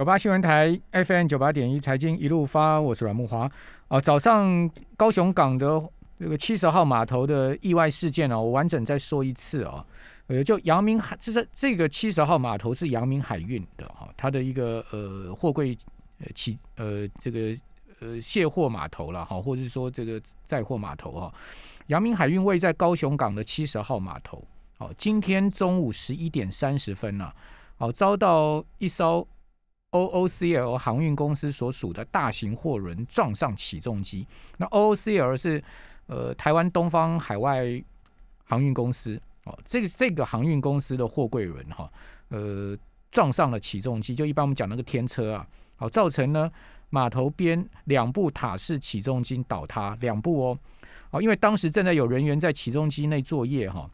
九八新闻台 FM 九八点一财经一路发，我是阮木华。哦，早上高雄港的这个七十号码头的意外事件呢，我完整再说一次啊。呃，就阳明海，这是这个七十号码头是阳明海运的哈，它的一个呃货柜呃起呃这个呃卸货码头了哈，或者是说这个载货码头哈。阳明海运位在高雄港的七十号码头。好，今天中午十一点三十分呢，好遭到一艘 OOCL 航运公司所属的大型货轮撞上起重机。那 OOCL 是呃台湾东方海外航运公司哦，这个这个航运公司的货柜轮哈，呃撞上了起重机，就一般我们讲那个天车啊，好造成呢码头边两部塔式起重机倒塌，两部哦，哦因为当时正在有人员在起重机内作业哈。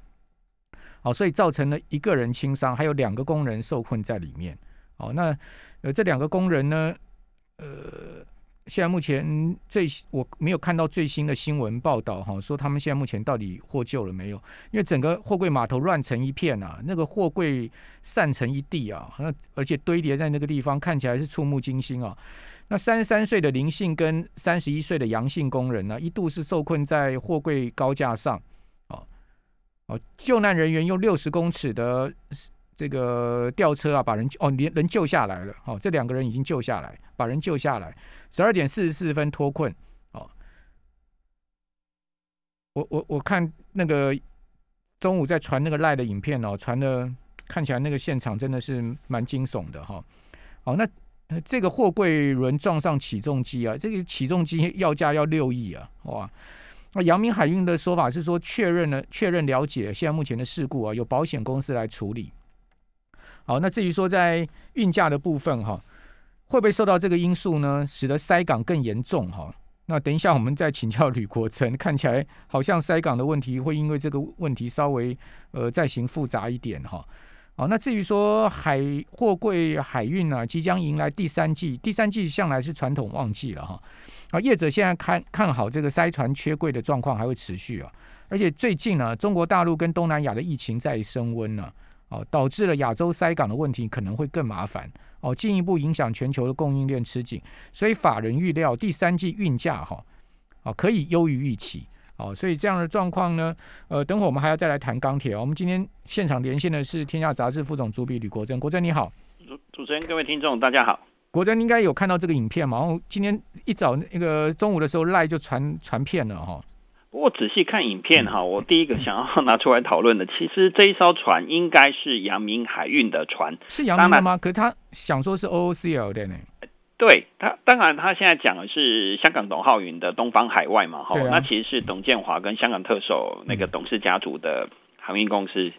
哦，所以造成了一个人轻伤，还有两个工人受困在里面。哦，那呃，这两个工人呢，呃，现在目前最我没有看到最新的新闻报道哈，说他们现在目前到底获救了没有？因为整个货柜码头乱成一片啊，那个货柜散成一地啊，那而且堆叠在那个地方，看起来是触目惊心啊。那三十三岁的林姓跟三十一岁的杨姓工人呢，一度是受困在货柜高架上。哦哦，救难人员用六十公尺的这个吊车啊，把人哦连人救下来了。哦，这两个人已经救下来，把人救下来。十二点四十四分脱困。哦，我我我看那个中午在传那个赖的影片哦，传的看起来那个现场真的是蛮惊悚的哈。好，那这个货柜轮撞上起重机啊，这个起重机要价要六亿啊，哇！那阳明海运的说法是说，确认了确认了解现在目前的事故啊，由保险公司来处理。好，那至于说在运价的部分哈，会不会受到这个因素呢，使得塞港更严重哈？那等一下我们再请教吕国成，看起来好像塞港的问题会因为这个问题稍微呃再行复杂一点哈。好，那至于说海货柜海运呢，即将迎来第三季，第三季向来是传统旺季了哈。啊，业者现在看看好这个塞船缺柜的状况还会持续啊，而且最近呢，中国大陆跟东南亚的疫情在升温呢，哦，导致了亚洲塞港的问题可能会更麻烦哦，进一步影响全球的供应链吃紧，所以法人预料第三季运价哈，哦可以优于预期。哦，所以这样的状况呢，呃，等会我们还要再来谈钢铁。我们今天现场连线的是《天下杂志》副总主笔吕国珍，国珍你好。主主持人，各位听众，大家好。国珍应该有看到这个影片嘛？然后今天一早那个中午的时候，赖就传传片了哈。不过仔细看影片哈，我第一个想要拿出来讨论的，其实这一艘船应该是阳明海运的船，是阳明的吗？可是他想说是 OOCL 的呢。对他，当然他现在讲的是香港董浩云的东方海外嘛，哈，那其实是董建华跟香港特首那个董事家族的航运公司，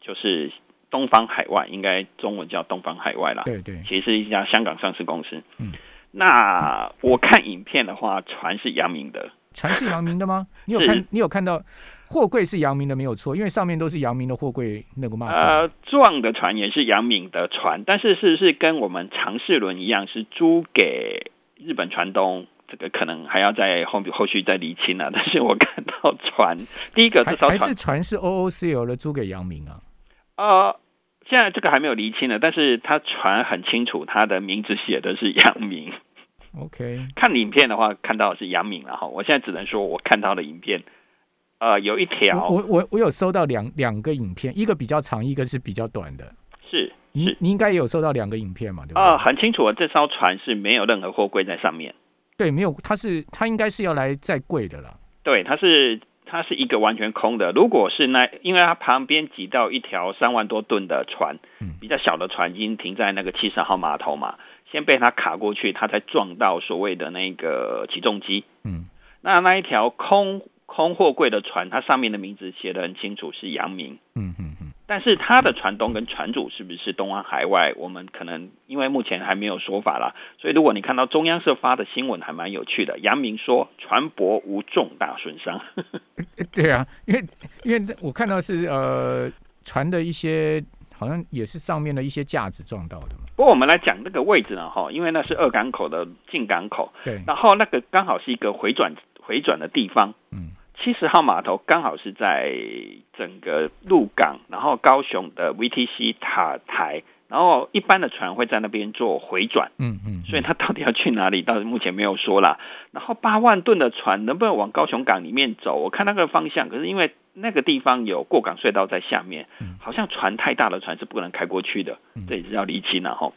就是东方海外，应该中文叫东方海外啦。对对，其实是一家香港上市公司。嗯，那我看影片的话，船是阳明的，船是阳明的吗？你有看？你有看到？货柜是阳明的没有错，因为上面都是阳明的货柜那个嘛。呃，撞的船也是阳明的船，但是是不是跟我们长世轮一样是租给日本船东？这个可能还要在后后续再厘清啊。但是我看到船，第一个这艘船是船是 OOCL 的租给阳明啊。呃，现在这个还没有厘清呢，但是他船很清楚，他的名字写的是阳明。OK，看影片的话看到是杨敏了哈。我现在只能说我看到的影片。呃，有一条，我我我有收到两两个影片，一个比较长，一个是比较短的。是，你你应该也有收到两个影片嘛？对吧？啊，很清楚啊，这艘船是没有任何货柜在上面。对，没有，它是它应该是要来载柜的了。对，它是它是一个完全空的。如果是那，因为它旁边挤到一条三万多吨的船，比较小的船已经停在那个七十号码头嘛，先被它卡过去，它才撞到所谓的那个起重机。嗯，那那一条空。空货柜的船，它上面的名字写的很清楚，是阳明。嗯嗯嗯。但是它的船东跟船主是不是东安海外？我们可能因为目前还没有说法啦，所以如果你看到中央社发的新闻，还蛮有趣的。杨明说船舶无重大损伤。对啊，因为因为我看到是呃船的一些好像也是上面的一些架子撞到的嘛。不过我们来讲那个位置呢，哈，因为那是二港口的进港口。对。然后那个刚好是一个回转回转的地方。嗯。七十号码头刚好是在整个鹿港，然后高雄的 VTC 塔台然后一般的船会在那边做回转，嗯嗯，所以它到底要去哪里，到目前没有说啦。然后八万吨的船能不能往高雄港里面走？我看那个方向，可是因为那个地方有过港隧道在下面，好像船太大的船是不可能开过去的，这也是要厘清了哈。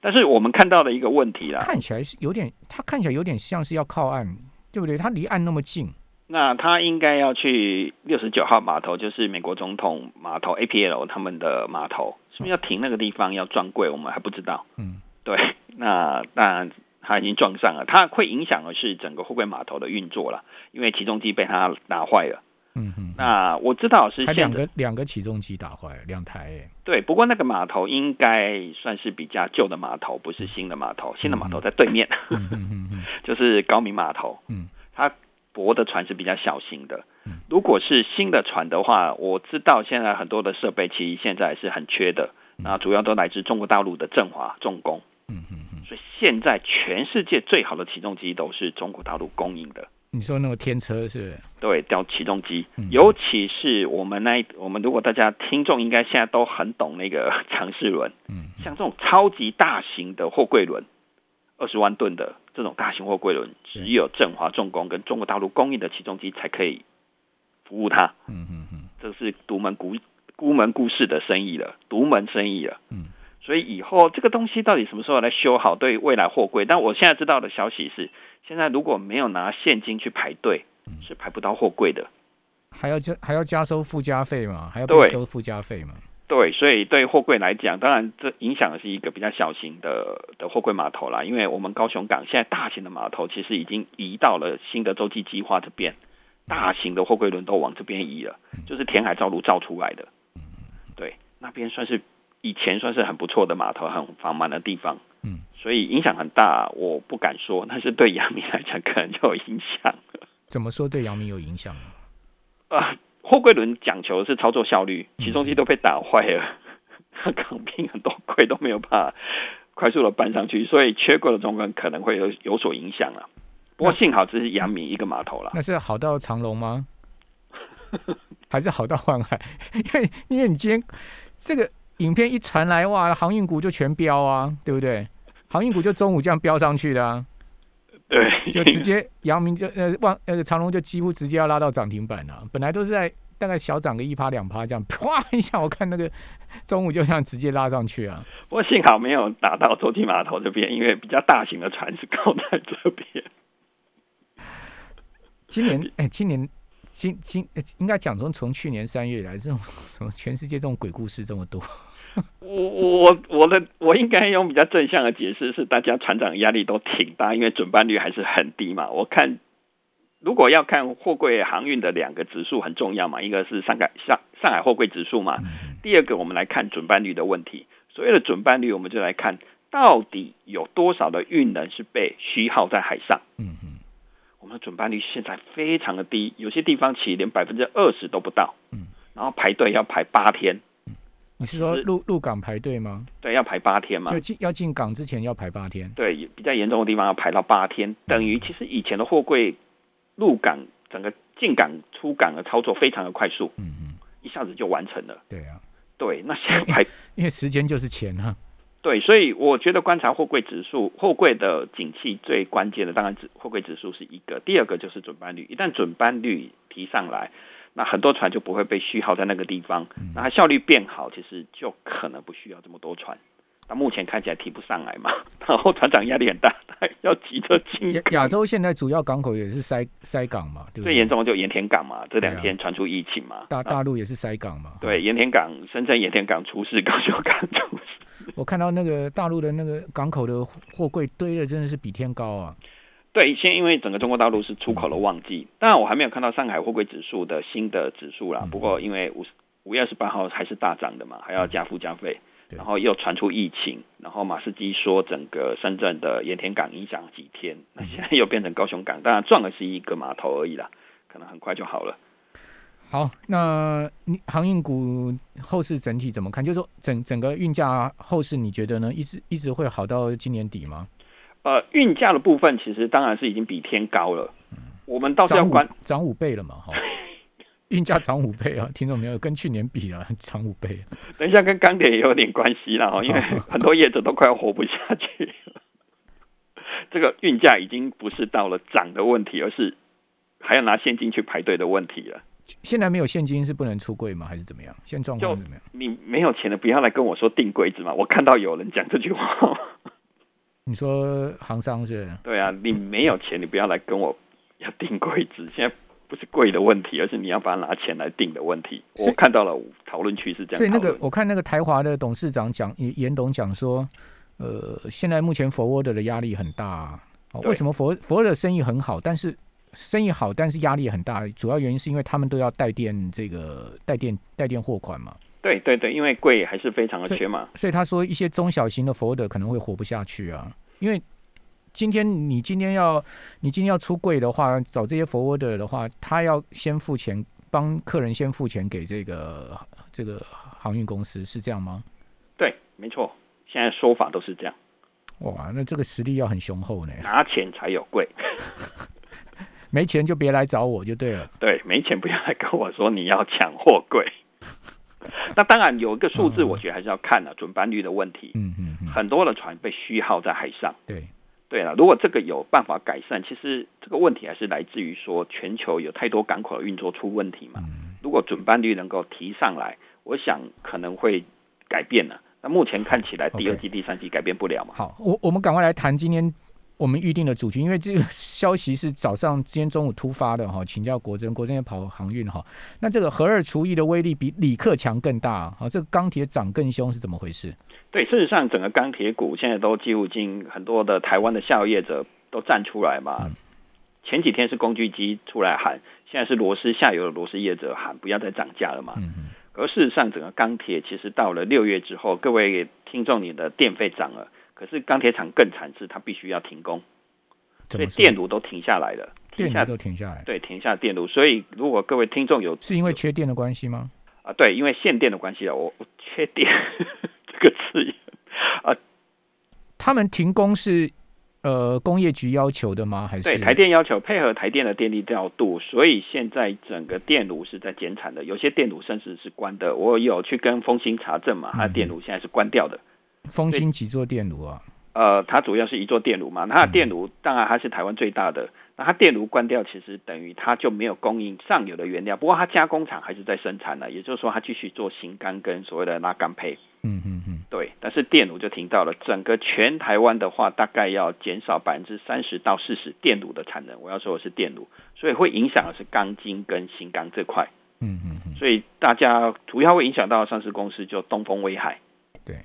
但是我们看到的一个问题啦，看起来是有点，它看起来有点像是要靠岸，对不对？它离岸那么近。那他应该要去六十九号码头，就是美国总统码头 APL 他们的码头，是不是要停那个地方要撞柜？我们还不知道。嗯，对，那当然他已经撞上了，它会影响的是整个货柜码头的运作了，因为起重机被他打坏了。嗯嗯，那我知道是两个两个起重机打坏两台。对，不过那个码头应该算是比较旧的码头，不是新的码头。新的码头在对面，嗯嗯嗯，就是高明码头。嗯，它。泊的船是比较小型的，如果是新的船的话，我知道现在很多的设备其实现在是很缺的，那主要都来自中国大陆的振华重工，嗯嗯嗯，所以现在全世界最好的起重机都是中国大陆供应的。你说那个天车是？对，叫起重机，尤其是我们那我们如果大家听众应该现在都很懂那个 长式轮，嗯，像这种超级大型的货柜轮。二十万吨的这种大型货柜轮，只有振华重工跟中国大陆供应的起重机才可以服务他。嗯嗯嗯，这是独门孤孤门故事的生意了，独门生意了。嗯，所以以后这个东西到底什么时候来修好，对未来货柜？但我现在知道的消息是，现在如果没有拿现金去排队，是排不到货柜的。还要加还要加收附加费嘛？还要收附加费嘛？对，所以对货柜来讲，当然这影响的是一个比较小型的的货柜码头啦。因为我们高雄港现在大型的码头其实已经移到了新的洲际计划这边，大型的货柜轮都往这边移了，就是填海造陆造出来的。对，那边算是以前算是很不错的码头，很繁忙的地方。嗯，所以影响很大，我不敢说，但是对阳明来讲可能就有影响。怎么说对阳明有影响？啊。货柜轮讲求的是操作效率，起重机都被打坏了，港兵很多柜都没有办法快速的搬上去，所以缺柜的状况可能会有有所影响了。不过幸好只是阳明一个码头了。那是好到长隆吗？还是好到万海？因为因为你今天这个影片一传来，哇，航运股就全飙啊，对不对？航运股就中午这样飙上去的啊。对，就直接阳明就呃万呃长隆就几乎直接要拉到涨停板了，本来都是在大概小涨个一趴两趴这样，啪一下，我看那个中午就像直接拉上去啊。不过幸好没有打到洲际码头这边，因为比较大型的船是靠在这边。今年哎，今年今今应该讲从从去年三月以来，这种什么全世界这种鬼故事这么多。我我我的我应该用比较正向的解释，是大家船长压力都挺大，因为准班率还是很低嘛。我看如果要看货柜航运的两个指数很重要嘛，一个是上海上上海货柜指数嘛，第二个我们来看准班率的问题。所谓的准班率，我们就来看到底有多少的运能是被虚耗在海上。嗯准班率现在非常的低，有些地方其实连百分之二十都不到。嗯，然后排队要排八天。你是说入入港排队吗？对，要排八天嘛。就进要进港之前要排八天。对，比较严重的地方要排到八天，等于其实以前的货柜入港整个进港出港的操作非常的快速，嗯嗯，一下子就完成了。对啊，对，那现在排，因为时间就是钱啊。对，所以我觉得观察货柜指数，货柜的景气最关键的当然指货柜指数是一个，第二个就是准班率，一旦准班率提上来。那很多船就不会被虚耗在那个地方，那它效率变好，其实就可能不需要这么多船。那目前看起来提不上来嘛，然后船长压力很大，要急着进。亚亚洲现在主要港口也是塞塞港嘛，对不对？最严重的就盐田港嘛，这两天传出疫情嘛。大大陆也是塞港嘛。对，盐田港、深圳盐田港出事，高雄港出事。我看到那个大陆的那个港口的货柜堆的真的是比天高啊。对，现因为整个中国大陆是出口的旺季，当然我还没有看到上海货柜指数的新的指数啦。不过因为五五月二十八号还是大涨的嘛，还要加附加费，然后又传出疫情，然后马士基说整个深圳的盐田港影响几天，那现在又变成高雄港，当然撞的是一个码头而已啦，可能很快就好了。好，那你航运股后市整体怎么看？就是说整整个运价后市，你觉得呢？一直一直会好到今年底吗？呃，运价的部分其实当然是已经比天高了。我们到要关涨五倍了嘛？哈，运价涨五倍啊！听众没有？跟去年比啊，涨五倍。等一下，跟钢铁也有点关系了哦，因为 很多业者都快要活不下去了。这个运价已经不是到了涨的问题，而是还要拿现金去排队的问题了。现在没有现金是不能出柜吗？还是怎么样？现状况怎么样？你没有钱的，不要来跟我说订柜子嘛！我看到有人讲这句话。你说行商是？对啊，你没有钱，你不要来跟我要订柜子。现在不是贵的问题，而是你要把它拿钱来订的问题。我看到了讨论区是这样。所以那个我看那个台华的董事长讲严董讲说，呃，现在目前 Forward 的压力很大。为什么 For Forward 的生意很好，但是？生意好，但是压力也很大。主要原因是因为他们都要带电，这个带电带电货款嘛。对对对，因为贵还是非常的缺嘛。所以他说一些中小型的 Ford 可能会活不下去啊。因为今天你今天要你今天要出柜的话，找这些 Ford 的话，他要先付钱，帮客人先付钱给这个这个航运公司，是这样吗？对，没错，现在说法都是这样。哇，那这个实力要很雄厚呢。拿钱才有贵。没钱就别来找我就对了。对，没钱不要来跟我说你要抢货柜。那当然有一个数字，我觉得还是要看的准班率的问题。嗯嗯。很多的船被虚耗在海上。对。对了，如果这个有办法改善，其实这个问题还是来自于说全球有太多港口的运作出问题嘛。嗯。如果准班率能够提上来，我想可能会改变了。那目前看起来，第二季、第三季改变不了嘛。好，我我们赶快来谈今天。我们预定的主题，因为这个消息是早上今天中午突发的哈，请教国珍，国珍也跑航运哈。那这个核二除役的威力比李克强更大啊，这个钢铁涨更凶是怎么回事？对，事实上整个钢铁股现在都几乎经很多的台湾的下游业者都站出来嘛。前几天是工具机出来喊，现在是螺丝下游的螺丝业者喊不要再涨价了嘛。嗯嗯。而事实上，整个钢铁其实到了六月之后，各位听众，你的电费涨了。可是钢铁厂更惨，是它必须要停工，所以电炉都停下来了，电炉都停下来，对，停下电炉。所以如果各位听众有，是因为缺电的关系吗？啊，对，因为限电的关系啊，我缺电 这个词啊，他们停工是呃工业局要求的吗？还是对台电要求配合台电的电力调度，所以现在整个电炉是在减产的，有些电炉甚至是关的。我有去跟风兴查证嘛，它电炉现在是关掉的。丰兴几座电炉啊？呃，它主要是一座电炉嘛。它的电炉当然还是台湾最大的。那它电炉关掉，其实等于它就没有供应上游的原料。不过它加工厂还是在生产的，也就是说它继续做型钢跟所谓的拉钢配。嗯嗯嗯。对，但是电炉就停到了。整个全台湾的话，大概要减少百分之三十到四十电炉的产能。我要说的是电炉，所以会影响的是钢筋跟型钢这块。嗯嗯嗯。所以大家主要会影响到上市公司就东风威海。对。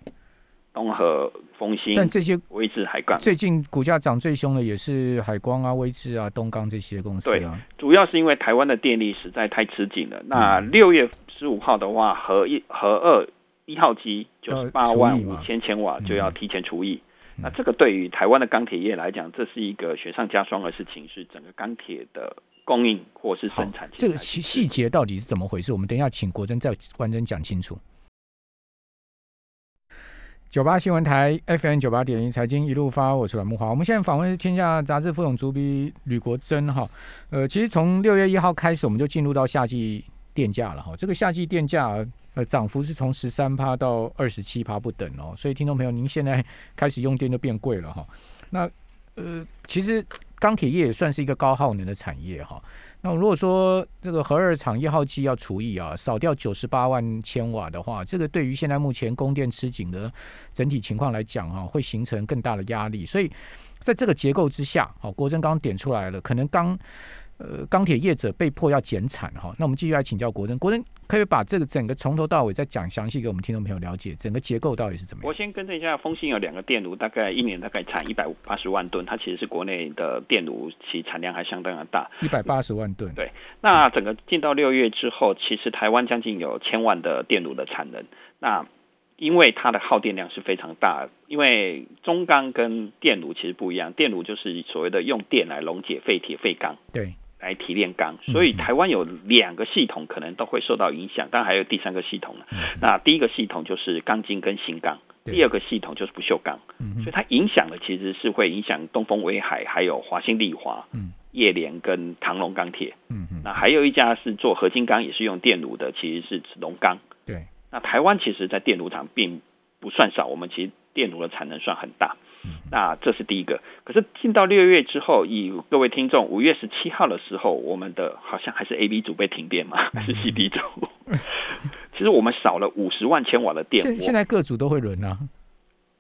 东和、丰兴，但这些威智、海钢最近股价涨最凶的也是海光啊、威智啊、东钢这些公司啊。主要是因为台湾的电力实在太吃紧了。那六月十五号的话，核一、核二一号机九十八万五千千瓦就要提前除役。那这个对于台湾的钢铁业来讲，这是一个雪上加霜的事情，是整个钢铁的供应或是生产。这个细细节到底是怎么回事？我们等一下请国珍再完整讲清楚。九八新闻台 FM 九八点一财经一路发，我是阮木华。我们现在访问天下杂志副总主笔吕国珍哈。呃，其实从六月一号开始，我们就进入到夏季电价了哈。这个夏季电价呃涨幅是从十三趴到二十七趴不等哦。所以听众朋友，您现在开始用电就变贵了哈。那呃，其实钢铁业也算是一个高耗能的产业哈。那如果说这个核二厂一号机要除以啊，少掉九十八万千瓦的话，这个对于现在目前供电吃紧的整体情况来讲啊，会形成更大的压力。所以在这个结构之下，好，国珍刚刚点出来了，可能刚。呃，钢铁业者被迫要减产哈，那我们继续来请教国珍，国珍可以把这个整个从头到尾再讲详细给我们听众朋友了解，整个结构到底是怎么样？我先更正一下，丰兴有两个电炉，大概一年大概产一百八十万吨，它其实是国内的电炉，其产量还相当的大，一百八十万吨。对，那整个进到六月之后，其实台湾将近有千万的电炉的产能，那因为它的耗电量是非常大，因为中钢跟电炉其实不一样，电炉就是所谓的用电来溶解废铁废钢。对。来提炼钢，所以台湾有两个系统可能都会受到影响，当然还有第三个系统呢。那第一个系统就是钢筋跟新钢，第二个系统就是不锈钢，所以它影响的其实是会影响东风威海还有华兴丽华，叶联跟唐龙钢铁。嗯嗯，那还有一家是做合金钢，也是用电炉的，其实是龙钢。对，那台湾其实，在电炉厂并不算少，我们其实电炉的产能算很大。那这是第一个。可是进到六月之后，以各位听众，五月十七号的时候，我们的好像还是 A、B 组被停电嘛，还 是 C、D 组？其实我们少了五十万千瓦的电。现现在各组都会轮啊。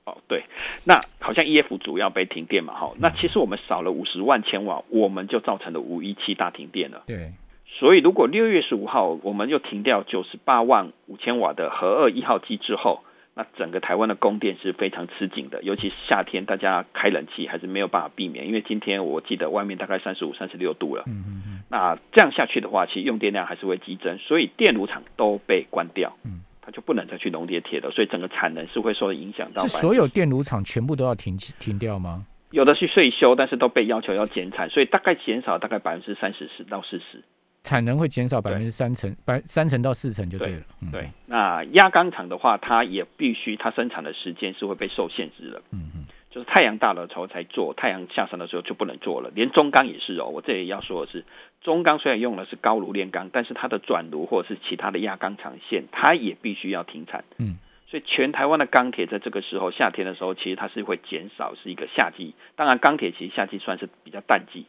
哦，对，那好像 E、F 组要被停电嘛，哈。那其实我们少了五十万千瓦，我们就造成了五一七大停电了。对。所以如果六月十五号我们又停掉九十八万五千瓦的核二一号机之后，那整个台湾的供电是非常吃紧的，尤其是夏天，大家开冷气还是没有办法避免。因为今天我记得外面大概三十五、三十六度了。嗯嗯嗯。那这样下去的话，其实用电量还是会激增，所以电炉厂都被关掉。嗯。它就不能再去熔铁铁了，所以整个产能是会受影响到。是所有电炉厂全部都要停停掉吗？有的是税休，但是都被要求要减产，所以大概减少大概百分之三十十到四十。产能会减少百分之三成，百三成到四成就对了。对，那压钢厂的话，它也必须它生产的时间是会被受限制的。嗯嗯，就是太阳大的时候才做，太阳下山的时候就不能做了。连中钢也是哦，我这里要说的是，中钢虽然用的是高炉炼钢，但是它的转炉或者是其他的压钢厂线，它也必须要停产。嗯，所以全台湾的钢铁在这个时候夏天的时候，其实它是会减少，是一个夏季。当然，钢铁其实夏季算是比较淡季。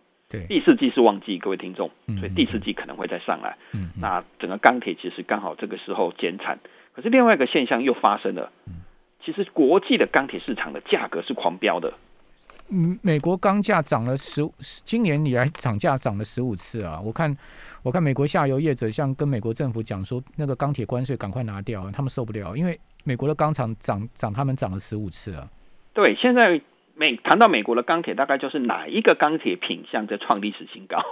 第四季是旺季，各位听众，所以第四季可能会再上来。嗯，那整个钢铁其实刚好这个时候减产，可是另外一个现象又发生了。嗯，其实国际的钢铁市场的价格是狂飙的。嗯，美国钢价涨了十，今年以来涨价涨了十五次啊！我看，我看美国下游业者像跟美国政府讲说，那个钢铁关税赶快拿掉，他们受不了，因为美国的钢厂涨涨，他们涨了十五次啊。对，现在。美谈到美国的钢铁，大概就是哪一个钢铁品相在创历史新高，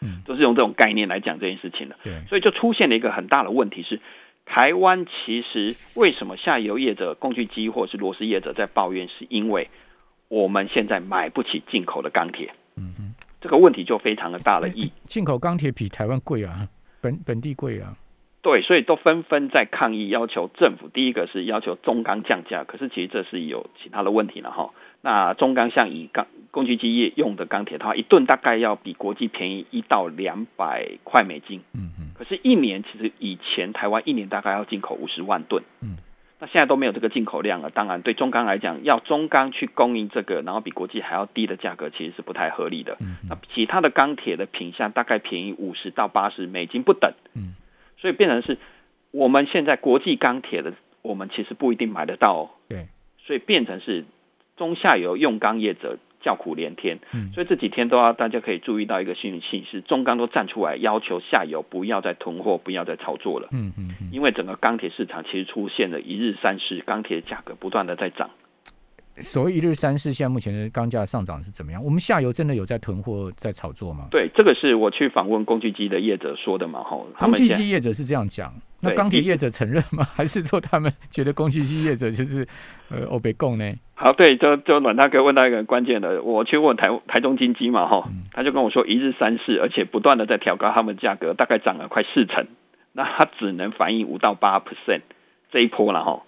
嗯，都是用这种概念来讲这件事情的。对，所以就出现了一个很大的问题是，台湾其实为什么下游业者、工具机或是螺丝业者在抱怨，是因为我们现在买不起进口的钢铁。嗯哼，这个问题就非常的大了。一进口钢铁比台湾贵啊，本本地贵啊。对，所以都纷纷在抗议，要求政府第一个是要求中钢降价，可是其实这是有其他的问题了哈。那中钢像以钢工具机业用的钢铁的话，一吨大概要比国际便宜一到两百块美金。嗯嗯。可是，一年其实以前台湾一年大概要进口五十万吨。嗯。那现在都没有这个进口量了。当然，对中钢来讲，要中钢去供应这个，然后比国际还要低的价格，其实是不太合理的。嗯。那其他的钢铁的品相大概便宜五十到八十美金不等。嗯。所以变成是，我们现在国际钢铁的，我们其实不一定买得到。对。所以变成是。中下游用钢业者叫苦连天，嗯，所以这几天都要大家可以注意到一个信息是，中钢都站出来要求下游不要再囤货，不要再炒作了，嗯嗯，因为整个钢铁市场其实出现了一日三市，钢铁价格不断的在涨。所谓一日三市，现在目前的钢价上涨是怎么样？我们下游真的有在囤货、在炒作吗？对，这个是我去访问工具机的业者说的嘛，吼，工具机业者是这样讲，那钢铁业者承认吗？还是说他们觉得工具机业者就是 呃欧北共呢？好，对，就就阮大哥问到一个关键的，我去问台台中金机嘛，哈，他就跟我说一日三市，而且不断的在调高他们价格，大概涨了快四成，那他只能反映五到八 percent 这一波了，哈。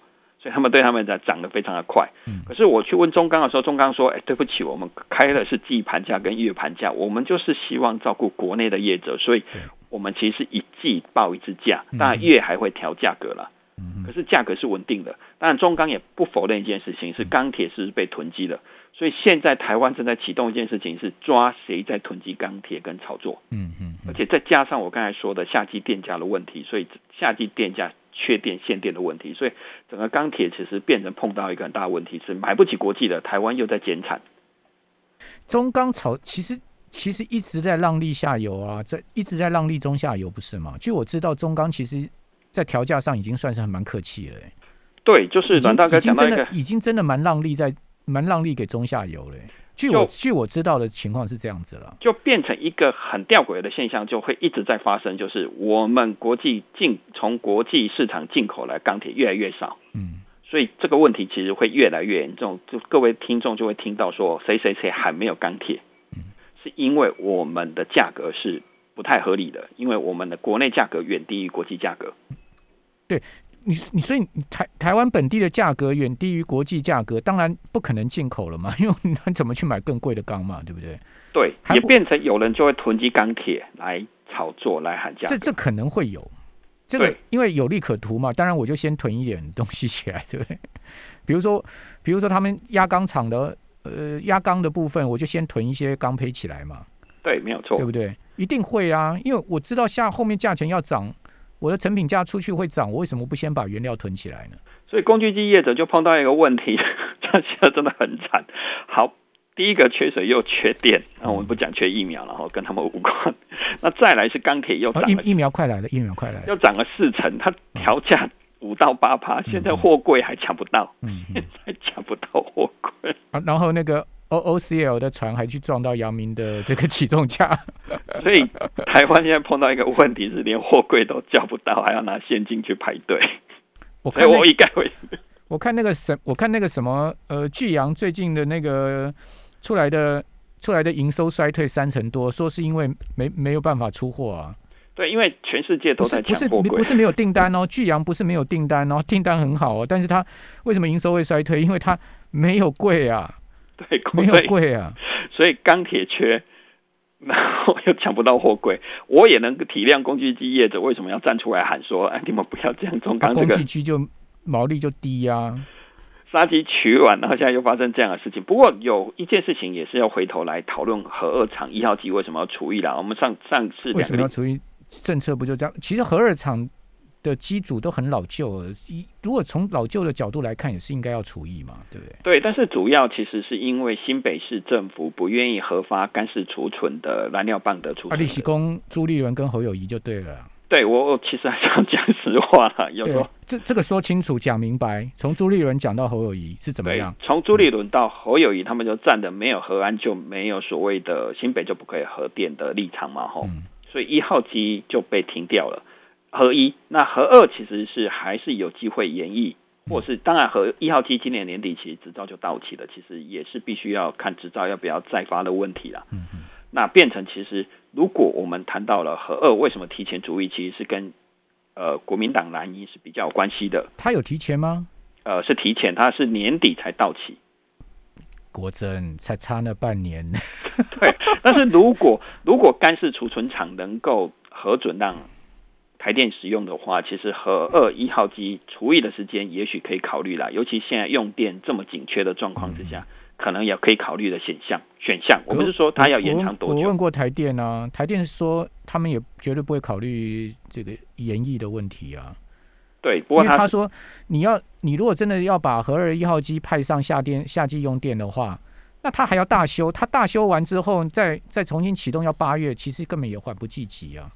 所以他们对他们的涨得非常的快，嗯，可是我去问中钢的时候，中钢说：“哎，对不起，我们开的是季盘价跟月盘价，我们就是希望照顾国内的业者，所以我们其实是一季报一次价，当然月还会调价格了，嗯，可是价格是稳定的。当然中钢也不否认一件事情，是钢铁是被囤积的，所以现在台湾正在启动一件事情，是抓谁在囤积钢铁跟炒作，嗯嗯，而且再加上我刚才说的夏季电价的问题，所以夏季电价。”缺电限电的问题，所以整个钢铁其实变成碰到一个很大的问题，是买不起国际的。台湾又在减产，中钢炒其实其实一直在让利下游啊，在一直在让利中下游，不是吗？据我知道，中钢其实在调价上已经算是蛮客气了。对，就是阮大哥讲到一个，已经真的蛮让利在蛮让利给中下游了。据我据我知道的情况是这样子了，就变成一个很吊诡的现象，就会一直在发生，就是我们国际进从国际市场进口来钢铁越来越少，嗯，所以这个问题其实会越来越严重。就各位听众就会听到说谁谁谁还没有钢铁，嗯，是因为我们的价格是不太合理的，因为我们的国内价格远低于国际价格。对，你你所以台台湾本地的价格远低于国际价格，当然不可能进口了嘛，因为你怎么去买更贵的钢嘛，对不对？对，也变成有人就会囤积钢铁来炒作来喊价。这这可能会有，这个因为有利可图嘛，当然我就先囤一点东西起来，对不对？比如说，比如说他们压钢厂的呃压钢的部分，我就先囤一些钢坯起来嘛。对，没有错，对不对？一定会啊，因为我知道下后面价钱要涨。我的成品价出去会涨，我为什么不先把原料囤起来呢？所以工具机业者就碰到一个问题，这现在真的很惨。好，第一个缺水又缺电，那我们不讲缺疫苗，然后跟他们无关。那再来是钢铁又涨，疫疫苗快来了，疫苗快来了，又涨了四成，它调价五到八趴，现在货柜还抢不到，嗯，还抢不到货柜。啊，然后那个。O O C L 的船还去撞到阳明的这个起重架，所以台湾现在碰到一个问题是连货柜都叫不到，还要拿现金去排队。我 看我应该会，我看那个什，我看那个什么，呃，巨阳最近的那个出来的出来的营收衰退三成多，说是因为没没有办法出货啊。对，因为全世界都在不是不是没有订单哦，巨阳不是没有订单哦，订单很好哦，但是它为什么营收会衰退？因为它没有贵啊。对，没有贵啊，所以钢铁缺，然后又抢不到货柜，我也能体谅工具机业者为什么要站出来喊说：“哎，你们不要这样中钢这个工具机就毛利就低呀，杀鸡取卵，然后现在又发生这样的事情。不过有一件事情也是要回头来讨论核二厂一号机为什么要除役了。我们上上次为什么要除役？政策不就这样？其实核二厂。的机组都很老旧，一如果从老旧的角度来看，也是应该要除役嘛，对不对？对，但是主要其实是因为新北市政府不愿意核发干式储存的燃料棒的储存。啊，利息工朱立伦跟侯友谊就对了。对我，我其实还是要讲实话了，有说这这个说清楚、讲明白，从朱立伦讲到侯友谊是怎么样？从朱立伦到侯友谊，他们就站的没有核安就没有所谓的新北就不可以核电的立场嘛，吼，所以一号机就被停掉了。合一，那合二其实是还是有机会延役，或是当然和一号机今年年底其实执照就到期了，其实也是必须要看执照要不要再发的问题了。嗯嗯，那变成其实如果我们谈到了合二为什么提前主义，其实是跟呃国民党蓝营是比较有关系的。他有提前吗？呃，是提前，他是年底才到期。国珍才差那半年。对，但是如果如果干式储存厂能够核准让台电使用的话，其实核二一号机除役的时间也许可以考虑了，尤其现在用电这么紧缺的状况之下，可能也可以考虑的选项。选项，我不是说它要延长多久。我问过台电啊，台电说他们也绝对不会考虑这个延役的问题啊。对，不过他说你要你如果真的要把核二一号机派上夏电夏季用电的话，那他还要大修，他大修完之后再再重新启动要八月，其实根本也缓不济急啊。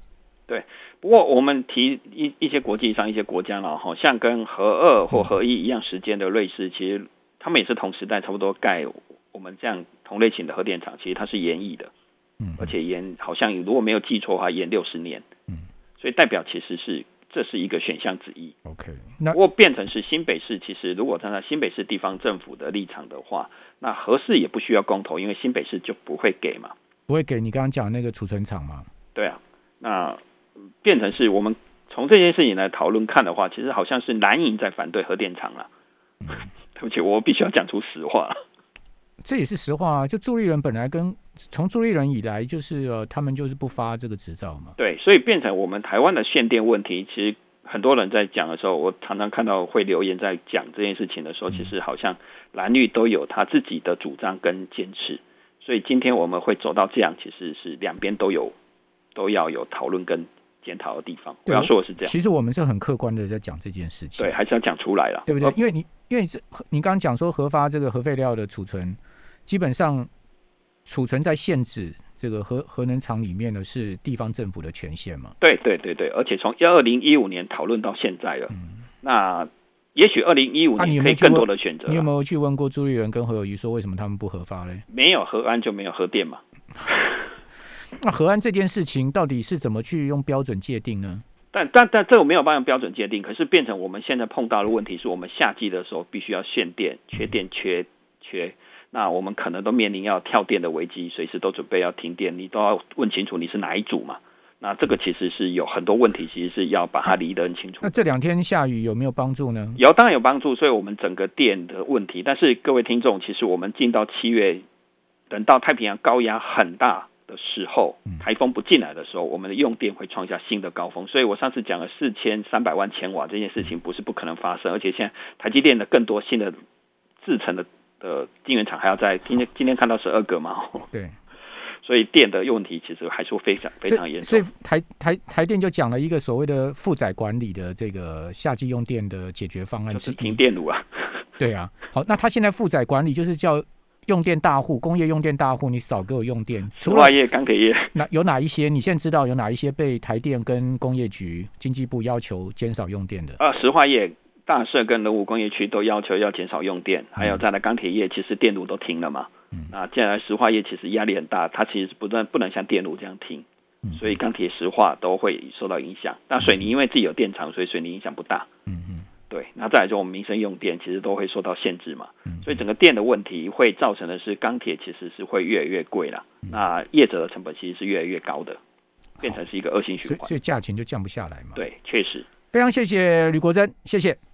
对。不过我们提一一些国际上一些国家了哈，像跟核二或核一一样时间的瑞士，其实他们也是同时代差不多盖我们这样同类型的核电厂，其实它是延役的，嗯，而且延好像如果没有记错的话，延六十年，嗯，所以代表其实是这是一个选项之一。OK，那不过变成是新北市，其实如果站在新北市地方政府的立场的话，那合适也不需要公投，因为新北市就不会给嘛，不会给你刚刚讲那个储存厂嘛？对啊，那。变成是我们从这件事情来讨论看的话，其实好像是蓝营在反对核电厂了。对不起，我必须要讲出实话。这也是实话啊！就朱立伦本来跟从朱立伦以来，就是呃，他们就是不发这个执照嘛。对，所以变成我们台湾的限电问题，其实很多人在讲的时候，我常常看到会留言在讲这件事情的时候，其实好像蓝绿都有他自己的主张跟坚持。所以今天我们会走到这样，其实是两边都有都要有讨论跟。检讨的地方，我要说的是这样。其实我们是很客观的在讲这件事情，对，还是要讲出来了，对不对？因为你，因为这，你刚刚讲说核发这个核废料的储存，基本上储存在限制这个核核能厂里面的是地方政府的权限嘛？对对对对，而且从二零一五年讨论到现在了，那也许二零一五年可以更多的选择。你有没有去问过朱立伦跟何友谊说为什么他们不核发嘞？没有核安就没有核电嘛。那核安这件事情到底是怎么去用标准界定呢？但但但这个没有办法标准界定，可是变成我们现在碰到的问题是我们夏季的时候必须要限电、缺电、缺缺，那我们可能都面临要跳电的危机，随时都准备要停电，你都要问清楚你是哪一组嘛？那这个其实是有很多问题，其实是要把它理得很清楚。那这两天下雨有没有帮助呢？有，当然有帮助。所以我们整个电的问题，但是各位听众，其实我们进到七月，等到太平洋高压很大的时候，台风不进来的时候，我们的用电会创下新的高峰。所以我上次讲了四千三百万千瓦这件事情，不是不可能发生，而且现在台积电的更多新的制成的的晶圆厂还要在今天今天看到十二个嘛？对。所以电的问题其实还是非常非常严重。所以台台台电就讲了一个所谓的负载管理的这个夏季用电的解决方案，是停电炉啊。对啊，好，那他现在负载管理就是叫用电大户、工业用电大户，你少给我用电。石化业、钢铁业，那有哪一些？你现在知道有哪一些被台电跟工业局、经济部要求减少用电的？啊，石化业。大社跟人武工业区都要求要减少用电，还有在的钢铁业，其实电炉都停了嘛。嗯、啊接下来石化业其实压力很大，它其实是不断不能像电炉这样停，所以钢铁石化都会受到影响。那水泥因为自己有电厂，所以水泥影响不大。嗯嗯，对。那再来说我们民生用电，其实都会受到限制嘛。所以整个电的问题会造成的是钢铁其实是会越来越贵了。那业者的成本其实是越来越高的，变成是一个恶性循环，所以价钱就降不下来嘛。对，确实。非常谢谢吕国珍，谢谢。